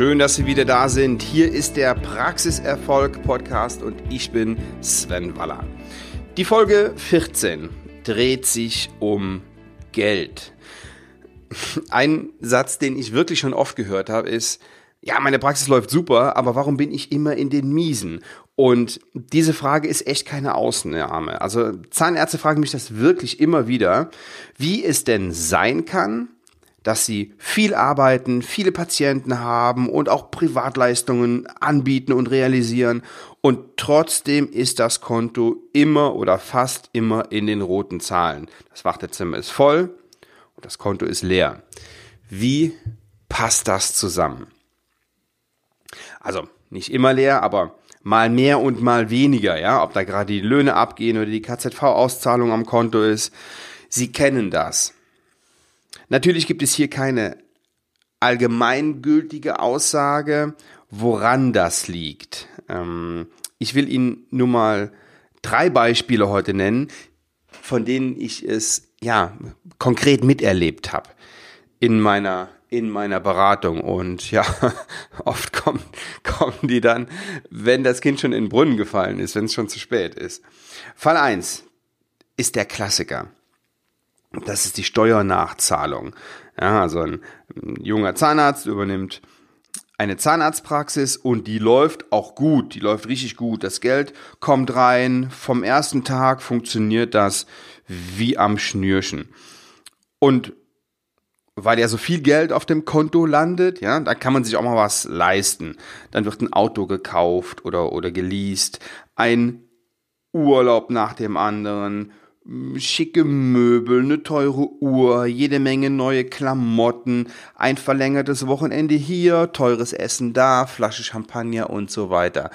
Schön, dass Sie wieder da sind. Hier ist der Praxiserfolg Podcast und ich bin Sven Waller. Die Folge 14 dreht sich um Geld. Ein Satz, den ich wirklich schon oft gehört habe, ist, ja, meine Praxis läuft super, aber warum bin ich immer in den Miesen? Und diese Frage ist echt keine Ausnahme. Also Zahnärzte fragen mich das wirklich immer wieder, wie es denn sein kann, dass sie viel arbeiten, viele Patienten haben und auch Privatleistungen anbieten und realisieren und trotzdem ist das Konto immer oder fast immer in den roten Zahlen. Das Wartezimmer ist voll und das Konto ist leer. Wie passt das zusammen? Also nicht immer leer, aber mal mehr und mal weniger, ja, ob da gerade die Löhne abgehen oder die KZV-Auszahlung am Konto ist. Sie kennen das. Natürlich gibt es hier keine allgemeingültige Aussage, woran das liegt. Ähm, ich will Ihnen nur mal drei Beispiele heute nennen, von denen ich es ja konkret miterlebt habe in meiner in meiner Beratung und ja, oft kommen, kommen die dann, wenn das Kind schon in den Brunnen gefallen ist, wenn es schon zu spät ist. Fall eins ist der Klassiker. Das ist die Steuernachzahlung. Ja, also ein, junger Zahnarzt übernimmt eine Zahnarztpraxis und die läuft auch gut, die läuft richtig gut. Das Geld kommt rein, vom ersten Tag funktioniert das wie am Schnürchen. Und weil ja so viel Geld auf dem Konto landet, ja, da kann man sich auch mal was leisten. Dann wird ein Auto gekauft oder, oder geleast, ein Urlaub nach dem anderen, schicke Möbel, eine teure Uhr, jede Menge neue Klamotten, ein verlängertes Wochenende hier, teures Essen da, Flasche Champagner und so weiter.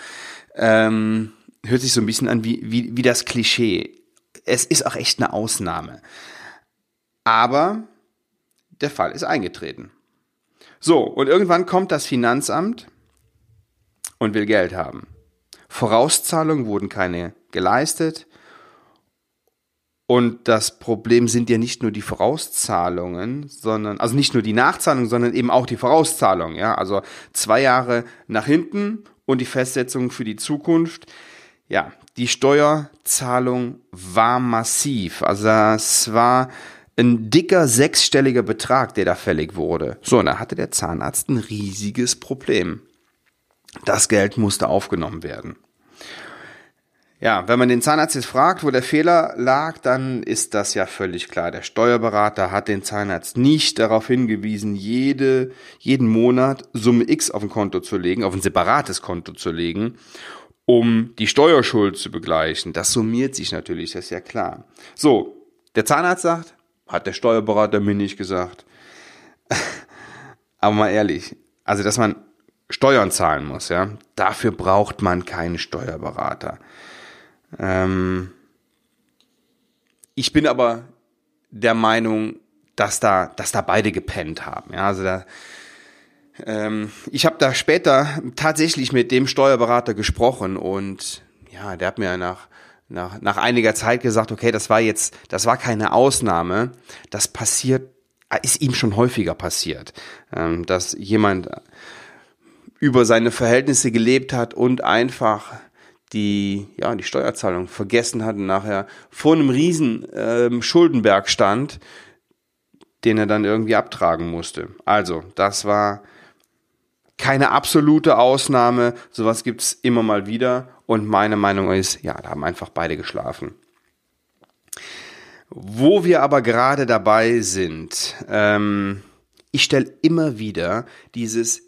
Ähm, hört sich so ein bisschen an wie, wie, wie das Klischee. Es ist auch echt eine Ausnahme. Aber der Fall ist eingetreten. So, und irgendwann kommt das Finanzamt und will Geld haben. Vorauszahlungen wurden keine geleistet. Und das Problem sind ja nicht nur die Vorauszahlungen, sondern, also nicht nur die Nachzahlung, sondern eben auch die Vorauszahlung, ja. Also zwei Jahre nach hinten und die Festsetzung für die Zukunft. Ja, die Steuerzahlung war massiv. Also es war ein dicker sechsstelliger Betrag, der da fällig wurde. So, und da hatte der Zahnarzt ein riesiges Problem. Das Geld musste aufgenommen werden. Ja, wenn man den Zahnarzt jetzt fragt, wo der Fehler lag, dann ist das ja völlig klar. Der Steuerberater hat den Zahnarzt nicht darauf hingewiesen, jede, jeden Monat Summe X auf ein Konto zu legen, auf ein separates Konto zu legen, um die Steuerschuld zu begleichen. Das summiert sich natürlich, das ist ja klar. So, der Zahnarzt sagt, hat der Steuerberater mir nicht gesagt. Aber mal ehrlich, also dass man Steuern zahlen muss, ja, dafür braucht man keinen Steuerberater. Ähm, ich bin aber der Meinung, dass da, dass da beide gepennt haben. Ja, also da, ähm, ich habe da später tatsächlich mit dem Steuerberater gesprochen und ja, der hat mir nach nach, nach einiger Zeit gesagt, okay, das war jetzt, das war keine Ausnahme. Das passiert, ist ihm schon häufiger passiert, ähm, dass jemand über seine Verhältnisse gelebt hat und einfach die, ja, die Steuerzahlung vergessen hat und nachher vor einem riesen ähm, Schuldenberg stand, den er dann irgendwie abtragen musste. Also, das war keine absolute Ausnahme, sowas gibt's immer mal wieder und meine Meinung ist, ja, da haben einfach beide geschlafen. Wo wir aber gerade dabei sind, ähm, ich stelle immer wieder dieses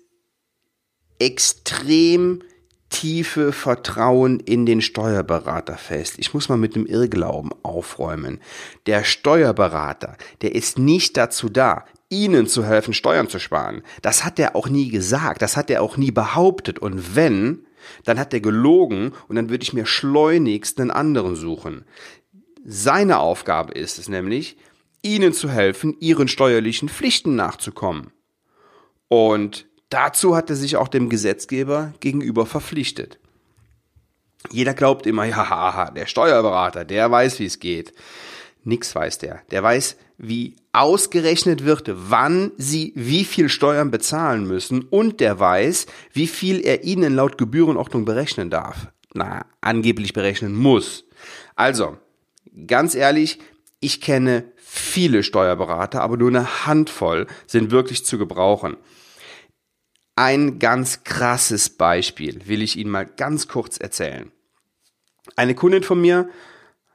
extrem tiefe Vertrauen in den Steuerberater fest. Ich muss mal mit dem Irrglauben aufräumen. Der Steuerberater, der ist nicht dazu da, Ihnen zu helfen, Steuern zu sparen. Das hat er auch nie gesagt, das hat er auch nie behauptet. Und wenn, dann hat er gelogen und dann würde ich mir schleunigst einen anderen suchen. Seine Aufgabe ist es nämlich, Ihnen zu helfen, Ihren steuerlichen Pflichten nachzukommen. Und Dazu hat er sich auch dem Gesetzgeber gegenüber verpflichtet. Jeder glaubt immer, ja, der Steuerberater, der weiß, wie es geht. Nix weiß der. Der weiß, wie ausgerechnet wird, wann sie wie viel Steuern bezahlen müssen und der weiß, wie viel er ihnen laut Gebührenordnung berechnen darf. Na, angeblich berechnen muss. Also, ganz ehrlich, ich kenne viele Steuerberater, aber nur eine Handvoll sind wirklich zu gebrauchen. Ein ganz krasses Beispiel will ich Ihnen mal ganz kurz erzählen. Eine Kundin von mir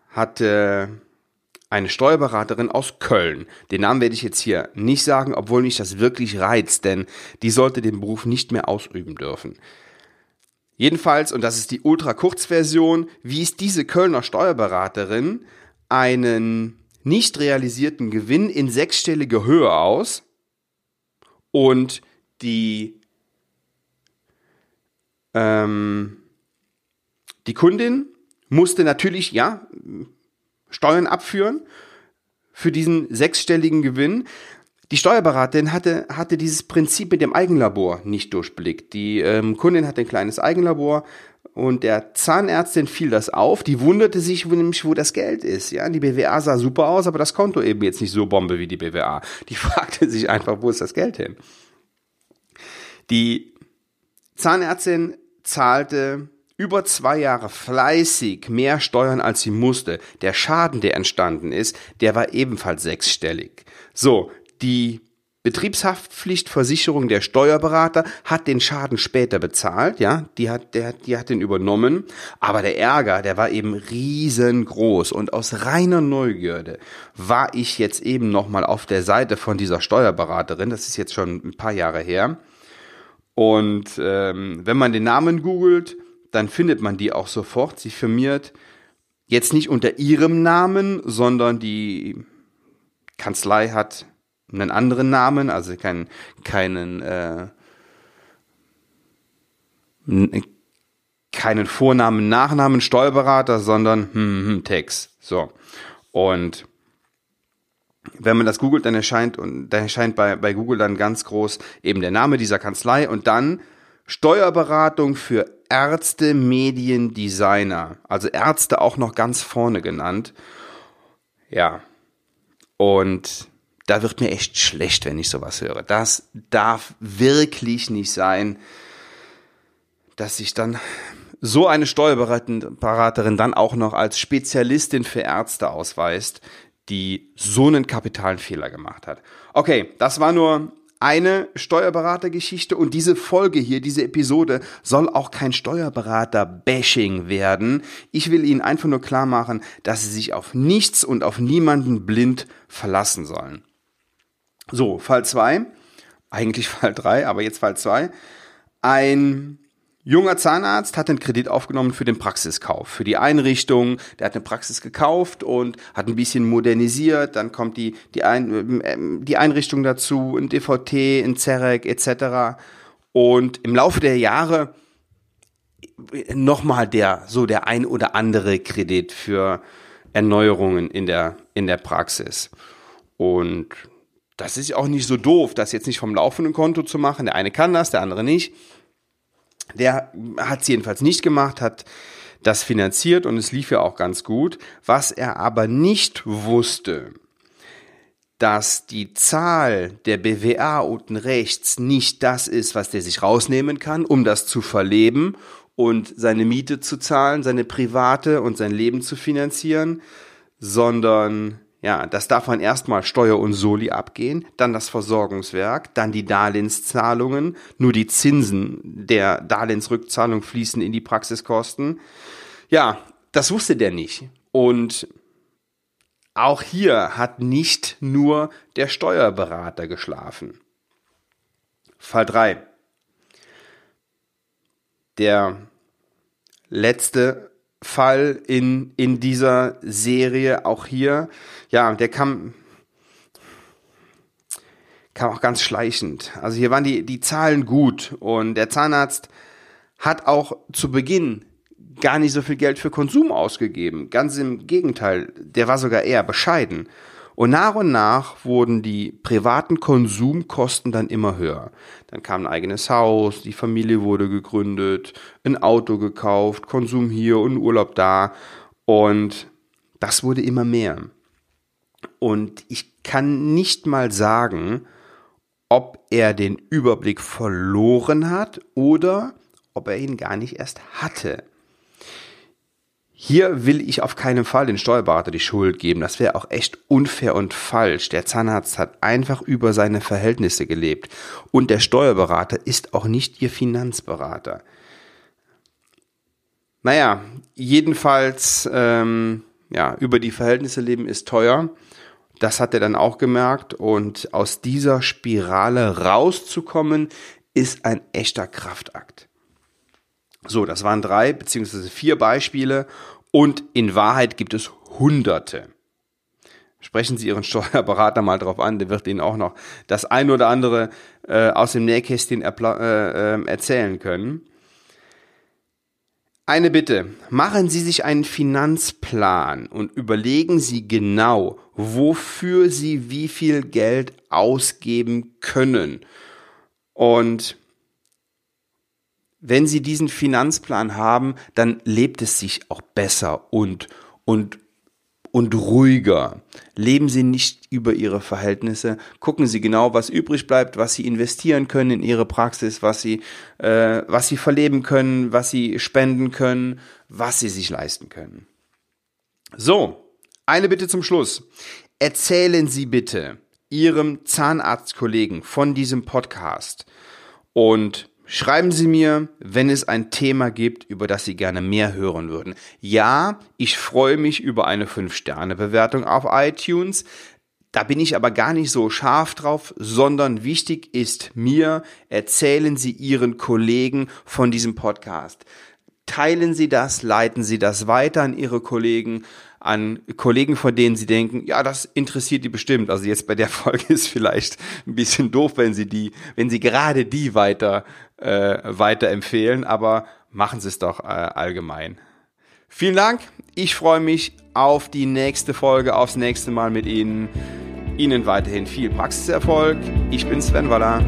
hatte eine Steuerberaterin aus Köln. Den Namen werde ich jetzt hier nicht sagen, obwohl mich das wirklich reizt, denn die sollte den Beruf nicht mehr ausüben dürfen. Jedenfalls, und das ist die Ultra-Kurzversion, wies diese Kölner Steuerberaterin einen nicht realisierten Gewinn in sechsstellige Höhe aus und die, ähm, die Kundin musste natürlich, ja, Steuern abführen für diesen sechsstelligen Gewinn. Die Steuerberaterin hatte, hatte dieses Prinzip mit dem Eigenlabor nicht durchblickt. Die ähm, Kundin hatte ein kleines Eigenlabor und der Zahnärztin fiel das auf. Die wunderte sich nämlich, wo das Geld ist. Ja, die BWA sah super aus, aber das Konto eben jetzt nicht so Bombe wie die BWA. Die fragte sich einfach, wo ist das Geld hin? Die Zahnärztin zahlte über zwei Jahre fleißig mehr Steuern, als sie musste. Der Schaden, der entstanden ist, der war ebenfalls sechsstellig. So, die Betriebshaftpflichtversicherung der Steuerberater hat den Schaden später bezahlt, ja, die hat, der, die hat den übernommen, aber der Ärger, der war eben riesengroß und aus reiner Neugierde war ich jetzt eben nochmal auf der Seite von dieser Steuerberaterin, das ist jetzt schon ein paar Jahre her, und ähm, wenn man den Namen googelt, dann findet man die auch sofort. Sie firmiert jetzt nicht unter ihrem Namen, sondern die Kanzlei hat einen anderen Namen, also kein, keinen, äh, keinen Vornamen, Nachnamen, Steuerberater, sondern hm, hm, Text. So. Und wenn man das googelt, dann erscheint, und dann erscheint bei, bei Google dann ganz groß eben der Name dieser Kanzlei und dann Steuerberatung für Ärzte, Medien, Designer. Also Ärzte auch noch ganz vorne genannt. Ja. Und da wird mir echt schlecht, wenn ich sowas höre. Das darf wirklich nicht sein, dass sich dann so eine Steuerberaterin dann auch noch als Spezialistin für Ärzte ausweist, die so einen kapitalen Fehler gemacht hat. Okay, das war nur eine Steuerberatergeschichte und diese Folge hier, diese Episode soll auch kein Steuerberater-Bashing werden. Ich will Ihnen einfach nur klar machen, dass Sie sich auf nichts und auf niemanden blind verlassen sollen. So, Fall 2, eigentlich Fall 3, aber jetzt Fall 2. Ein Junger Zahnarzt hat einen Kredit aufgenommen für den Praxiskauf, für die Einrichtung. Der hat eine Praxis gekauft und hat ein bisschen modernisiert. Dann kommt die, die, ein, ähm, die Einrichtung dazu, ein DVT, ein Zerek etc. Und im Laufe der Jahre nochmal der, so der ein oder andere Kredit für Erneuerungen in der, in der Praxis. Und das ist auch nicht so doof, das jetzt nicht vom laufenden Konto zu machen. Der eine kann das, der andere nicht. Der hat es jedenfalls nicht gemacht, hat das finanziert und es lief ja auch ganz gut. Was er aber nicht wusste, dass die Zahl der BWA unten rechts nicht das ist, was der sich rausnehmen kann, um das zu verleben und seine Miete zu zahlen, seine private und sein Leben zu finanzieren, sondern ja, das darf man erstmal Steuer und Soli abgehen, dann das Versorgungswerk, dann die Darlehenszahlungen, nur die Zinsen der Darlehensrückzahlung fließen in die Praxiskosten. Ja, das wusste der nicht. Und auch hier hat nicht nur der Steuerberater geschlafen. Fall 3. Der letzte Fall in, in dieser Serie, auch hier, ja, der kam, kam auch ganz schleichend. Also hier waren die, die Zahlen gut und der Zahnarzt hat auch zu Beginn gar nicht so viel Geld für Konsum ausgegeben. Ganz im Gegenteil, der war sogar eher bescheiden. Und nach und nach wurden die privaten Konsumkosten dann immer höher. Dann kam ein eigenes Haus, die Familie wurde gegründet, ein Auto gekauft, Konsum hier und Urlaub da. Und das wurde immer mehr. Und ich kann nicht mal sagen, ob er den Überblick verloren hat oder ob er ihn gar nicht erst hatte. Hier will ich auf keinen Fall den Steuerberater die Schuld geben. Das wäre auch echt unfair und falsch. Der Zahnarzt hat einfach über seine Verhältnisse gelebt. Und der Steuerberater ist auch nicht Ihr Finanzberater. Naja, jedenfalls, ähm, ja, über die Verhältnisse leben ist teuer. Das hat er dann auch gemerkt. Und aus dieser Spirale rauszukommen, ist ein echter Kraftakt. So, das waren drei beziehungsweise vier Beispiele und in Wahrheit gibt es Hunderte. Sprechen Sie Ihren Steuerberater mal drauf an, der wird Ihnen auch noch das ein oder andere äh, aus dem Nähkästchen äh, äh, erzählen können. Eine Bitte, machen Sie sich einen Finanzplan und überlegen Sie genau, wofür Sie wie viel Geld ausgeben können. Und wenn Sie diesen Finanzplan haben, dann lebt es sich auch besser und, und, und ruhiger. Leben Sie nicht über Ihre Verhältnisse. Gucken Sie genau, was übrig bleibt, was Sie investieren können in Ihre Praxis, was Sie, äh, was Sie verleben können, was Sie spenden können, was Sie sich leisten können. So, eine Bitte zum Schluss. Erzählen Sie bitte Ihrem Zahnarztkollegen von diesem Podcast und Schreiben Sie mir, wenn es ein Thema gibt, über das Sie gerne mehr hören würden. Ja, ich freue mich über eine 5-Sterne-Bewertung auf iTunes. Da bin ich aber gar nicht so scharf drauf, sondern wichtig ist mir, erzählen Sie Ihren Kollegen von diesem Podcast. Teilen Sie das, leiten Sie das weiter an Ihre Kollegen an Kollegen, von denen sie denken, ja, das interessiert die bestimmt. Also jetzt bei der Folge ist vielleicht ein bisschen doof, wenn sie die, wenn sie gerade die weiter, äh, weiter empfehlen, aber machen sie es doch äh, allgemein. Vielen Dank. Ich freue mich auf die nächste Folge, aufs nächste Mal mit Ihnen. Ihnen weiterhin viel Praxiserfolg. Ich bin Sven Waller.